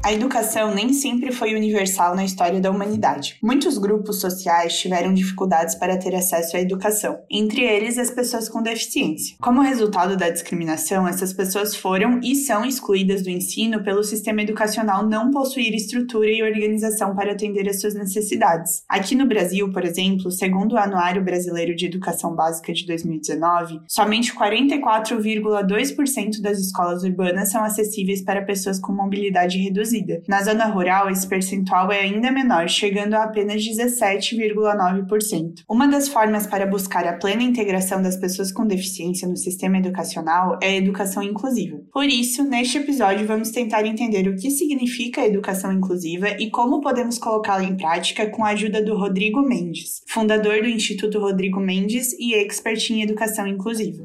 A educação nem sempre foi universal na história da humanidade. Muitos grupos sociais tiveram dificuldades para ter acesso à educação, entre eles as pessoas com deficiência. Como resultado da discriminação, essas pessoas foram e são excluídas do ensino pelo sistema educacional não possuir estrutura e organização para atender às suas necessidades. Aqui no Brasil, por exemplo, segundo o Anuário Brasileiro de Educação Básica de 2019, somente 44,2% das escolas urbanas são acessíveis para pessoas com mobilidade reduzida. Na zona rural, esse percentual é ainda menor, chegando a apenas 17,9%. Uma das formas para buscar a plena integração das pessoas com deficiência no sistema educacional é a educação inclusiva. Por isso, neste episódio, vamos tentar entender o que significa a educação inclusiva e como podemos colocá-la em prática com a ajuda do Rodrigo Mendes, fundador do Instituto Rodrigo Mendes e expert em educação inclusiva.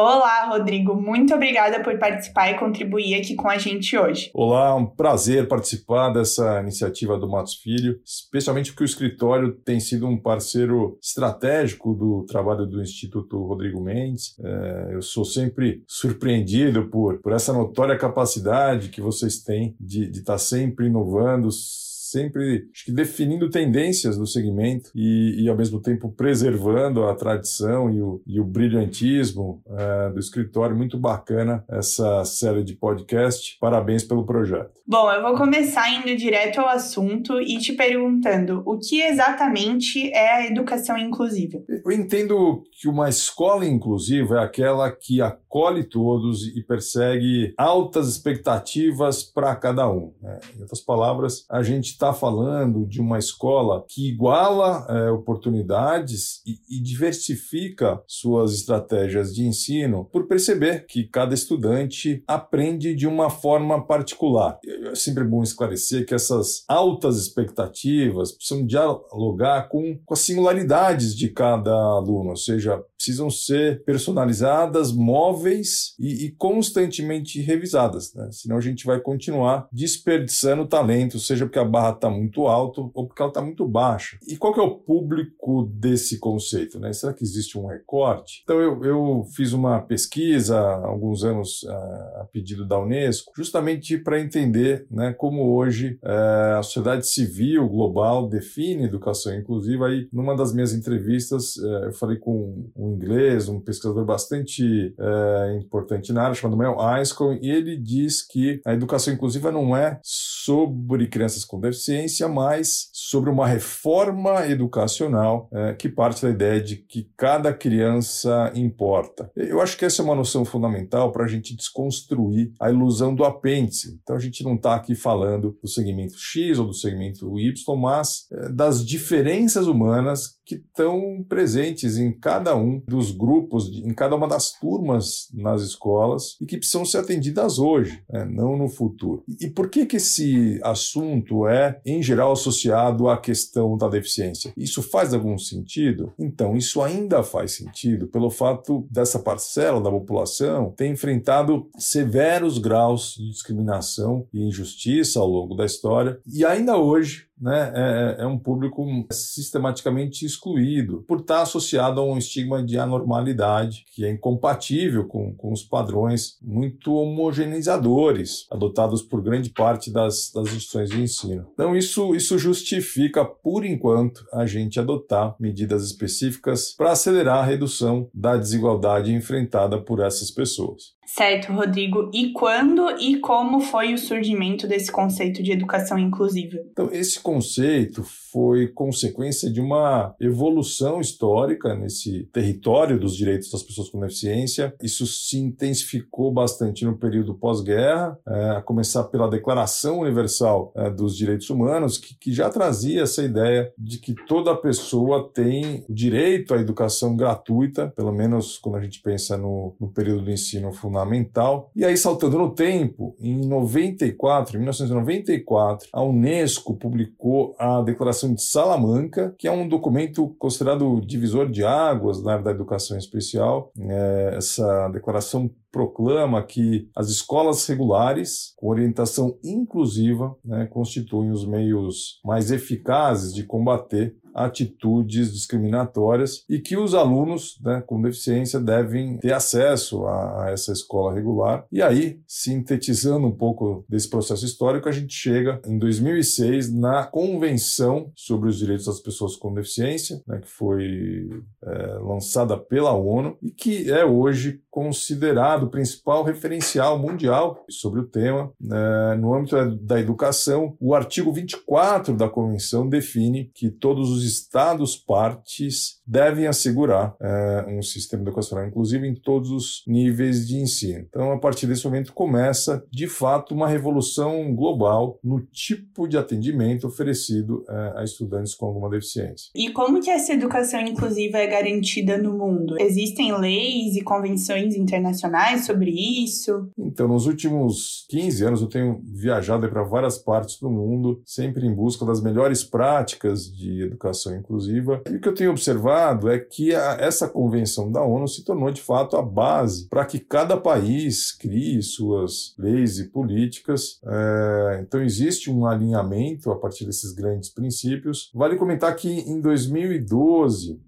Olá, Rodrigo. Muito obrigada por participar e contribuir aqui com a gente hoje. Olá, um prazer participar dessa iniciativa do Matos Filho, especialmente porque o escritório tem sido um parceiro estratégico do trabalho do Instituto Rodrigo Mendes. É, eu sou sempre surpreendido por, por essa notória capacidade que vocês têm de estar tá sempre inovando, sempre acho que definindo tendências do segmento e, e, ao mesmo tempo preservando a tradição e o, e o brilhantismo é, do escritório. Muito bacana essa série de podcast. Parabéns pelo projeto. Bom, eu vou começar indo direto ao assunto e te perguntando o que exatamente é a educação inclusiva. Eu entendo que uma escola inclusiva é aquela que acolhe todos e persegue altas expectativas para cada um. Né? Em outras palavras, a gente está falando de uma escola que iguala é, oportunidades e, e, diversifica suas estratégias de ensino por perceber que cada estudante aprende de uma forma particular. É sempre bom esclarecer que essas altas expectativas precisam dialogar com, com as singularidades de cada aluno, ou seja, precisam ser personalizadas, móveis e, e constantemente revisadas, né? senão a gente vai continuar desperdiçando talento, seja porque a barra está muito alta ou porque ela está muito baixa. E qual que é o público desse conceito? Né? Será que existe um recorte? Então eu, eu fiz uma pesquisa há alguns anos a, a pedido da Unesco, justamente para entender né, como hoje é, a sociedade civil global define educação inclusiva. Aí, numa das minhas entrevistas, é, eu falei com um inglês, um pesquisador bastante importante na área, chamado Mel Eiskon, e ele diz que a educação inclusiva não é sobre crianças com deficiência, mas sobre uma reforma educacional é, que parte da ideia de que cada criança importa. Eu acho que essa é uma noção fundamental para a gente desconstruir a ilusão do apêndice. Então a gente não está aqui falando do segmento X ou do segmento Y, mas é, das diferenças humanas que estão presentes em cada um dos grupos, em cada uma das turmas nas escolas e que precisam ser atendidas hoje, né, não no futuro. E por que, que esse assunto é, em geral, associado à questão da deficiência? Isso faz algum sentido? Então, isso ainda faz sentido pelo fato dessa parcela da população ter enfrentado severos graus de discriminação e injustiça ao longo da história e ainda hoje né, é, é, um público sistematicamente excluído por estar associado a um estigma de anormalidade que é incompatível com, com os padrões muito homogeneizadores adotados por grande parte das, das instituições de ensino. Então, isso, isso justifica, por enquanto, a gente adotar medidas específicas para acelerar a redução da desigualdade enfrentada por essas pessoas. Certo, Rodrigo. E quando e como foi o surgimento desse conceito de educação inclusiva? Então, esse conceito foi consequência de uma evolução histórica nesse território dos direitos das pessoas com deficiência. Isso se intensificou bastante no período pós-guerra, é, a começar pela Declaração Universal é, dos Direitos Humanos, que, já trazia essa ideia de que toda pessoa tem o direito à educação gratuita, pelo menos quando a gente pensa no, no período do ensino fundamental. E aí, saltando no tempo, em 94, em 1994, a Unesco publicou a Declaração De Salamanca, que é um documento considerado divisor de águas na área da educação especial. É, essa declaração proclama que as escolas regulares, com orientação inclusiva, né, constituem os meios mais eficazes de combater atitudes discriminatórias e que os alunos né, com deficiência devem ter acesso a, essa escola regular. E aí, sintetizando um pouco desse processo histórico, a gente chega em 2006 na Convenção sobre os Direitos das Pessoas com Deficiência, né, que foi é, lançada pela ONU e que é hoje considerado o principal referencial mundial sobre o tema. Né, no âmbito da educação, o artigo 24 da Convenção define que todos os Estados partes devem assegurar é, um sistema educacional inclusivo em todos os níveis de ensino. Então, a partir desse momento, começa, de fato, uma revolução global no tipo de atendimento oferecido é, a estudantes com alguma deficiência. E como que essa educação inclusiva é garantida no mundo? Existem leis e convenções internacionais sobre isso? Então, nos últimos 15 anos, eu tenho viajado para várias partes do mundo, sempre em busca das melhores práticas de educação educação inclusiva. E o que eu tenho observado é que a, essa convenção da ONU se tornou de fato a base para que cada país crie suas leis e políticas. É, então existe um alinhamento a partir desses grandes princípios. Vale comentar que em 2012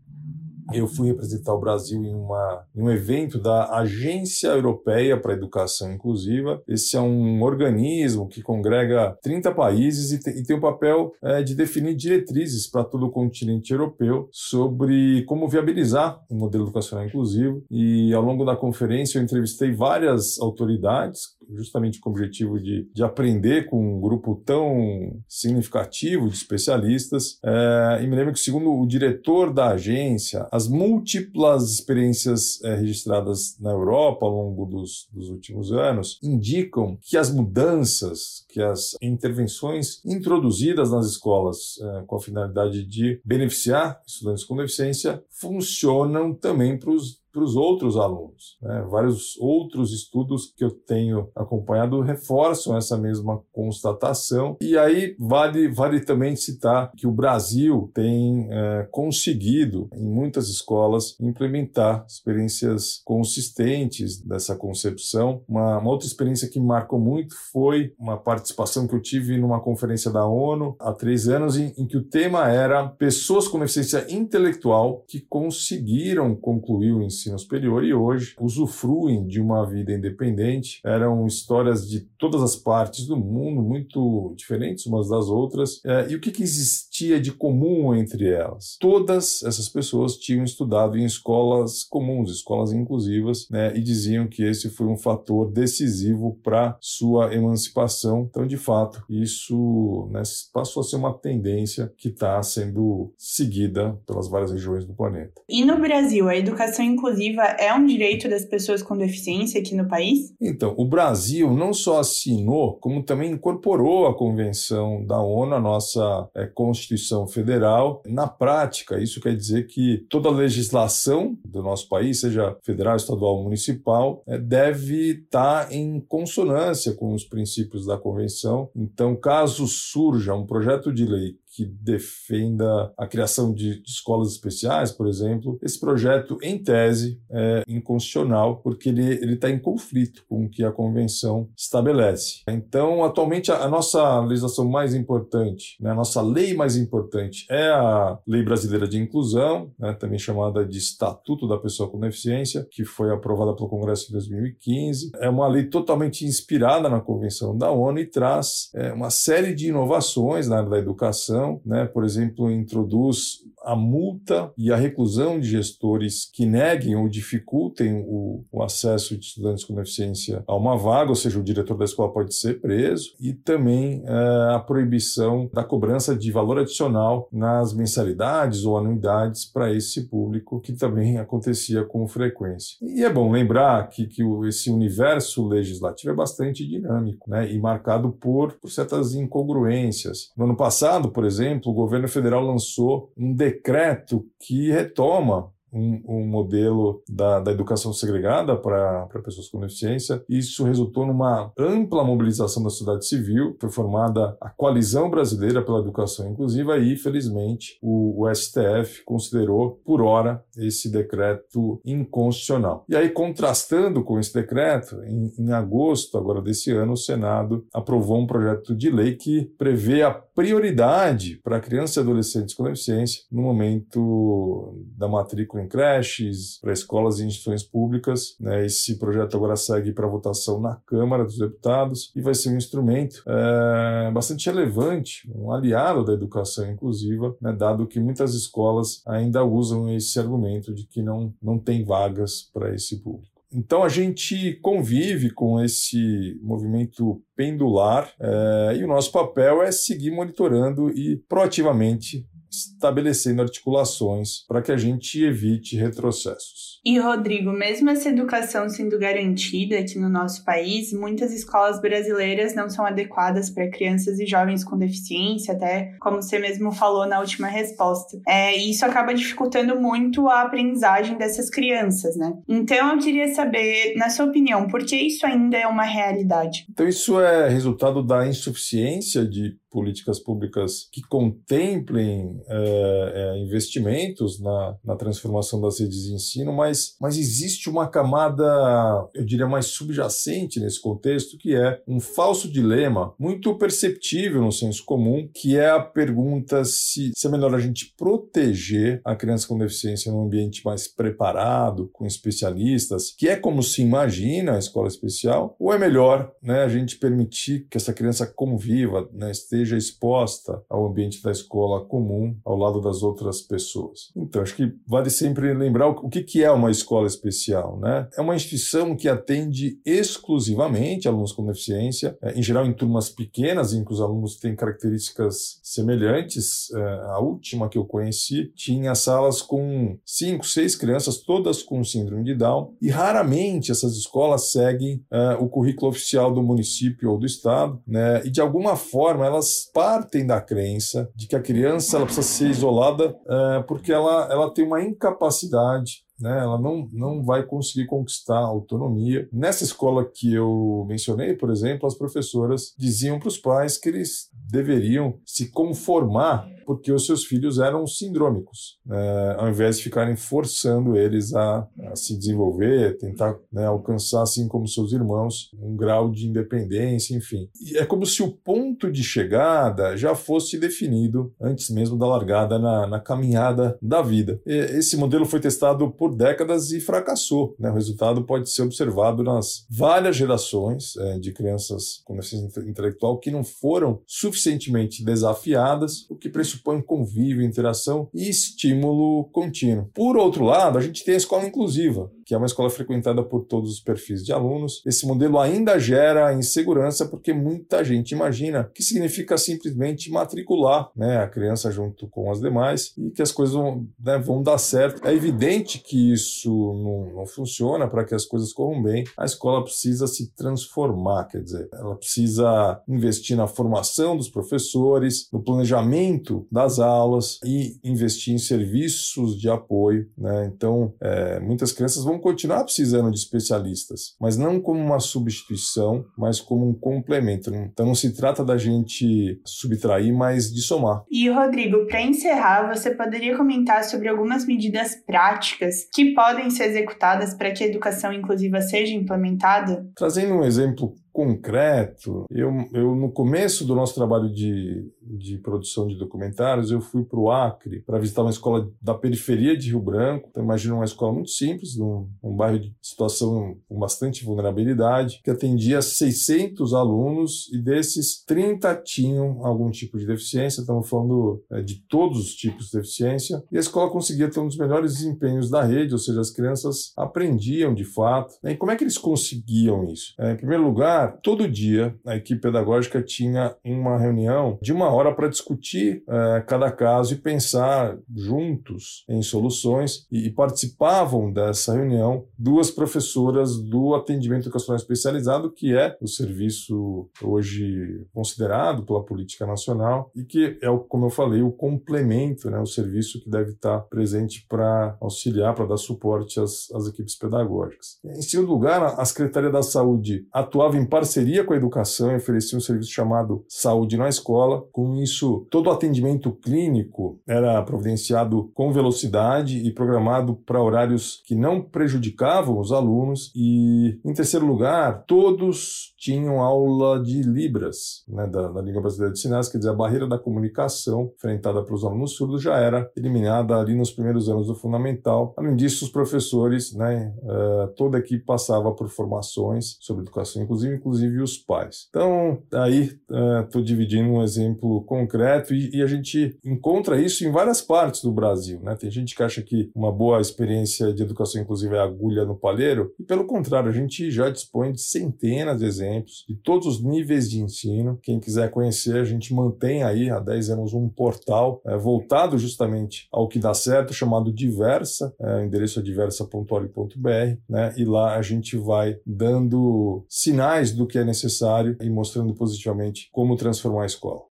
eu fui representar o Brasil em, uma, em um evento da Agência Europeia para a Educação Inclusiva. Esse é um organismo que congrega 30 países e, te, e tem o papel é, de definir diretrizes para todo o continente europeu sobre como viabilizar um modelo educacional inclusivo. E ao longo da conferência eu entrevistei várias autoridades justamente com o objetivo de, de aprender com um grupo tão significativo de especialistas. É, e me lembro que, segundo o diretor da agência, as múltiplas experiências é, registradas na Europa ao longo dos, dos últimos anos indicam que as mudanças, que as intervenções introduzidas nas escolas é, com a finalidade de beneficiar estudantes com deficiência funcionam também para os para os outros alunos. Né? Vários outros estudos que eu tenho acompanhado reforçam essa mesma constatação. E aí vale, vale também citar que o Brasil tem é, conseguido, em muitas escolas, implementar experiências consistentes dessa concepção. Uma, uma outra experiência que marcou muito foi uma participação que eu tive numa conferência da ONU há três anos, em, em que o tema era pessoas com deficiência intelectual que conseguiram concluir o ensino ensino superior e hoje usufruem de uma vida independente. Eram histórias de todas as partes do mundo, muito diferentes umas das outras. É, e o que, que existia de comum entre elas? Todas essas pessoas tinham estudado em escolas comuns, escolas inclusivas, né, e diziam que esse foi um fator decisivo para sua emancipação. Então, de fato, isso né, passou a ser uma tendência que está sendo seguida pelas várias regiões do planeta. E no Brasil, a educação inclusiva inclusiva é um direito das pessoas com deficiência aqui no país? Então, o Brasil não só assinou, como também incorporou a Convenção da ONU à nossa é, Constituição Federal. Na prática, isso quer dizer que toda a legislação do nosso país, seja federal, estadual ou municipal, é, deve estar em consonância com os princípios da Convenção. Então, caso surja um projeto de lei que defenda a criação de, de escolas especiais, por exemplo, esse projeto, em tese, é inconstitucional, porque ele está em conflito com o que a convenção estabelece. Então, atualmente, a, a nossa legislação mais importante, né, a nossa lei mais importante é a Lei Brasileira de Inclusão, né, também chamada de Estatuto da Pessoa com Deficiência, que foi aprovada pelo Congresso em 2015. É uma lei totalmente inspirada na Convenção da ONU e traz é, uma série de inovações na área da educação, né, por exemplo, introduz a multa e a reclusão de gestores que neguem ou dificultem o, o, acesso de estudantes com deficiência a uma vaga, ou seja, o diretor da escola pode ser preso, e também é, a proibição da cobrança de valor adicional nas mensalidades ou anuidades para esse público, que também acontecia com frequência. E é bom lembrar que, que esse universo legislativo é bastante dinâmico né, e marcado por, por certas incongruências. No ano passado, por exemplo, o governo federal lançou um decreto decreto que retoma um, um modelo da, da, educação segregada para pessoas com deficiência. Isso resultou numa ampla mobilização da sociedade civil, foi formada a Coalizão Brasileira pela Educação Inclusiva e, felizmente, o, o STF considerou, por hora, esse decreto inconstitucional. E aí, contrastando com esse decreto, em, em agosto agora desse ano, o Senado aprovou um projeto de lei que prevê a prioridade para crianças e adolescentes com deficiência no momento da matrícula em creches, para escolas e instituições públicas. Né? Esse projeto agora segue para votação na Câmara dos Deputados e vai ser um instrumento é, bastante relevante, um aliado da educação inclusiva, né? dado que muitas escolas ainda usam esse argumento de que não, não tem vagas para esse público. Então a gente convive com esse movimento pendular é, e o nosso papel é seguir monitorando e proativamente estabelecendo articulações para que a gente evite retrocessos. E, Rodrigo, mesmo essa educação sendo garantida aqui no nosso país, muitas escolas brasileiras não são adequadas para crianças e jovens com deficiência, até como você mesmo falou na última resposta. É, isso acaba dificultando muito a aprendizagem dessas crianças, né? Então, eu queria saber, na sua opinião, por que isso ainda é uma realidade? Então, isso é resultado da insuficiência de políticas públicas que contemplem é, investimentos na, na, transformação das redes de ensino, mas, mas existe uma camada, eu diria, mais subjacente nesse contexto, que é um falso dilema muito perceptível no senso comum, que é a pergunta se, se é melhor a gente proteger a criança com deficiência num ambiente mais preparado, com especialistas, que é como se imagina a escola especial, ou é melhor né, a gente permitir que essa criança conviva, né, esteja esteja exposta ao ambiente da escola comum ao lado das outras pessoas. Então, acho que vale sempre lembrar o que é uma escola especial, né? É uma instituição que atende exclusivamente alunos com deficiência, é, em geral em turmas pequenas, em que os alunos têm características semelhantes. É, a última que eu conheci tinha salas com cinco, seis crianças, todas com síndrome de Down, e raramente essas escolas seguem é, o currículo oficial do município ou do estado, né? E de alguma forma elas partem da crença de que a criança ela precisa ser isolada é, porque ela, ela tem uma incapacidade né, ela não, não vai conseguir conquistar autonomia. Nessa escola que eu mencionei, por exemplo, as professoras diziam para os pais que eles deveriam se conformar porque os seus filhos eram sindrômicos, né, ao invés de ficarem forçando eles a, a se desenvolver, tentar né, alcançar, assim como seus irmãos, um grau de independência, enfim. E é como se o ponto de chegada já fosse definido antes mesmo da largada na, na caminhada da vida. E esse modelo foi testado por décadas e fracassou. Né? O resultado pode ser observado nas várias gerações é, de crianças com deficiência intelectual que não foram suficientemente desafiadas, o que pressupõe pressupõe convívio, interação e estímulo contínuo. Por outro lado, a gente tem a escola inclusiva, que é uma escola frequentada por todos os perfis de alunos. Esse modelo ainda gera insegurança porque muita gente imagina que significa simplesmente matricular né, a criança junto com as demais e que as coisas vão, né, vão dar certo. É evidente que isso não, não funciona para que as coisas corram bem. A escola precisa se transformar, quer dizer, ela precisa investir na formação dos professores, no planejamento das aulas e investir em serviços de apoio. Né? Então, é, muitas crianças vão continuar precisando de especialistas, mas não como uma substituição, mas como um complemento. Então não se trata da gente subtrair, mas de somar. E Rodrigo, para encerrar, você poderia comentar sobre algumas medidas práticas que podem ser executadas para que a educação inclusiva seja implementada? Trazendo um exemplo concreto. Eu, eu no começo do nosso trabalho de, de produção de documentários, eu fui para o Acre para visitar uma escola da periferia de Rio Branco. Então, imagina uma escola muito simples, num, num bairro de situação com bastante vulnerabilidade, que atendia 600 alunos e desses 30 tinham algum tipo de deficiência. Estamos falando é, de todos os tipos de deficiência. E a escola conseguia ter um dos melhores desempenhos da rede, ou seja, as crianças aprendiam de fato. E como é que eles conseguiam isso? É, em primeiro lugar, todo dia a equipe pedagógica tinha uma reunião de uma hora para discutir é, cada caso e pensar juntos em soluções e, e, participavam dessa reunião duas professoras do atendimento educacional especializado, que é o serviço hoje considerado pela política nacional e que é, como eu falei, o complemento, né, o serviço que deve estar presente para auxiliar, para dar suporte às, às equipes pedagógicas. Em segundo lugar, a Secretaria da Saúde atuava em parceria com a educação e oferecia um serviço chamado Saúde na Escola. Com isso, todo o atendimento clínico era providenciado com velocidade e programado para horários que não prejudicavam os alunos. E, em terceiro lugar, todos tinham aula de Libras, né, da, da língua brasileira de sinais, quer dizer, a barreira da comunicação enfrentada pelos alunos surdos já era eliminada ali nos primeiros anos do fundamental. Além disso, os professores, né, uh, toda a equipe passava por formações sobre educação inclusive, inclusive os pais. Então, aí estou uh, dividindo um exemplo concreto e, e, a gente encontra isso em várias partes do Brasil. Né? Tem gente que acha que uma boa experiência de educação inclusiva é agulha no palheiro, e pelo contrário, a gente já dispõe de centenas de exemplos de todos os níveis de ensino. Quem quiser conhecer, a gente mantém aí há 10 anos um portal é, voltado justamente ao que dá certo, chamado Diversa, é, o endereço é diversa.org.br, né? E lá a gente vai dando sinais do que é necessário e mostrando positivamente como transformar a escola.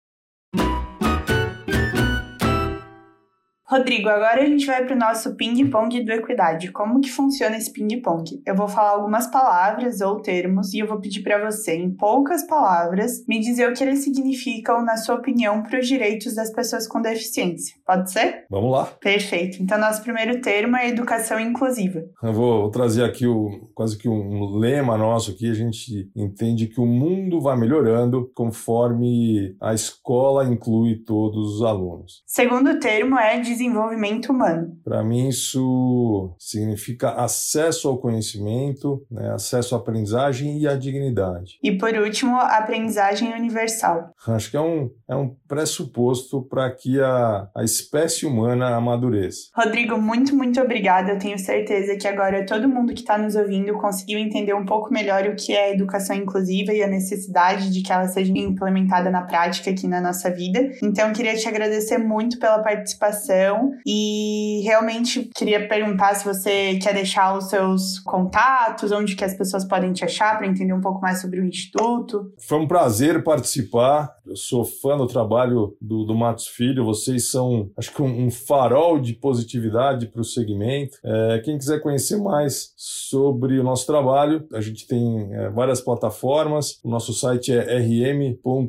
Rodrigo, agora a gente vai para o nosso ping-pong do Equidade. Como que funciona esse ping-pong? Eu vou falar algumas palavras ou termos e eu vou pedir para você, em poucas palavras, me dizer o que eles significam, na sua opinião, para os direitos das pessoas com deficiência. Pode ser? Vamos lá. Perfeito. Então, nosso primeiro termo é educação inclusiva. Eu vou trazer aqui o, quase que um lema nosso aqui. A gente entende que o mundo vai melhorando conforme a escola inclui todos os alunos. Segundo termo é desenvolvimento humano? Para mim, isso significa acesso ao conhecimento, né, acesso à aprendizagem e à dignidade. E por último, aprendizagem universal. Acho que é um, é um pressuposto para que a, a espécie humana amadureça. Rodrigo, muito, muito obrigada. Eu tenho certeza que agora todo mundo que está nos ouvindo conseguiu entender um pouco melhor o que é educação inclusiva e a necessidade de que ela seja implementada na prática aqui na nossa vida. Então, eu queria te agradecer muito pela participação e realmente queria perguntar se você quer deixar os seus contatos, onde que as pessoas podem te achar para entender um pouco mais sobre o Instituto. Foi um prazer participar. Eu sou fã do trabalho do, do Matos Filho. Vocês são, acho que, um, um farol de positividade para o segmento. É, quem quiser conhecer mais sobre o nosso trabalho, a gente tem é, várias plataformas. O nosso site é rm.org.br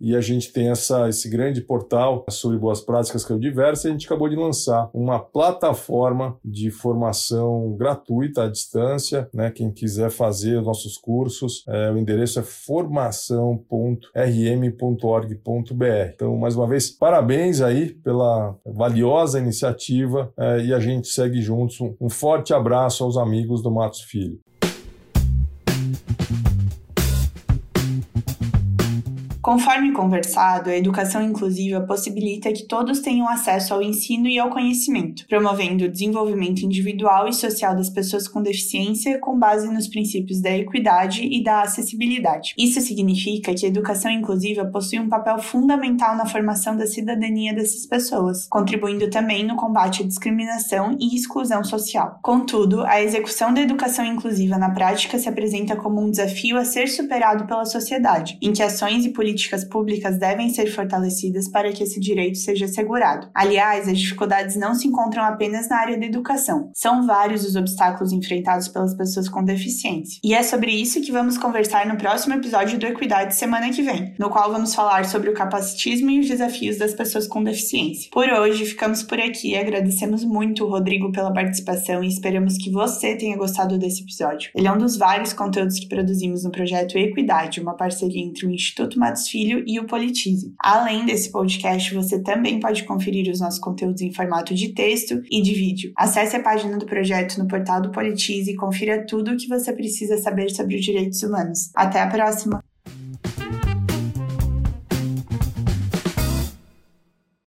e a gente tem essa, esse grande portal sobre boas práticas que o Diversa, a gente acabou de lançar uma plataforma de formação gratuita à distância, né? Quem quiser fazer os nossos cursos, é, o endereço é formação.rm.org.br. Então, mais uma vez, parabéns aí pela valiosa iniciativa é, e a gente segue juntos. Um forte abraço aos amigos do Matos Filho. Conforme conversado, a educação inclusiva possibilita que todos tenham acesso ao ensino e ao conhecimento, promovendo o desenvolvimento individual e social das pessoas com deficiência com base nos princípios da equidade e da acessibilidade. Isso significa que a educação inclusiva possui um papel fundamental na formação da cidadania dessas pessoas, contribuindo também no combate à discriminação e exclusão social. Contudo, a execução da educação inclusiva na prática se apresenta como um desafio a ser superado pela sociedade, em que ações e políticas políticas públicas devem ser fortalecidas para que esse direito seja assegurado. Aliás, as dificuldades não se encontram apenas na área da educação. São vários os obstáculos enfrentados pelas pessoas com deficiência. E é sobre isso que vamos conversar no próximo episódio do Equidade semana que vem, no qual vamos falar sobre o capacitismo e os desafios das pessoas com deficiência. Por hoje, ficamos por aqui. Agradecemos muito o Rodrigo pela participação e esperamos que você tenha gostado desse episódio. Ele é um dos vários conteúdos que produzimos no projeto Equidade, uma parceria entre o Instituto Matos Filho e o Politize. Além desse podcast, você também pode conferir os nossos conteúdos em formato de texto e de vídeo. Acesse a página do projeto no portal do Politize e confira tudo o que você precisa saber sobre os direitos humanos. Até a próxima!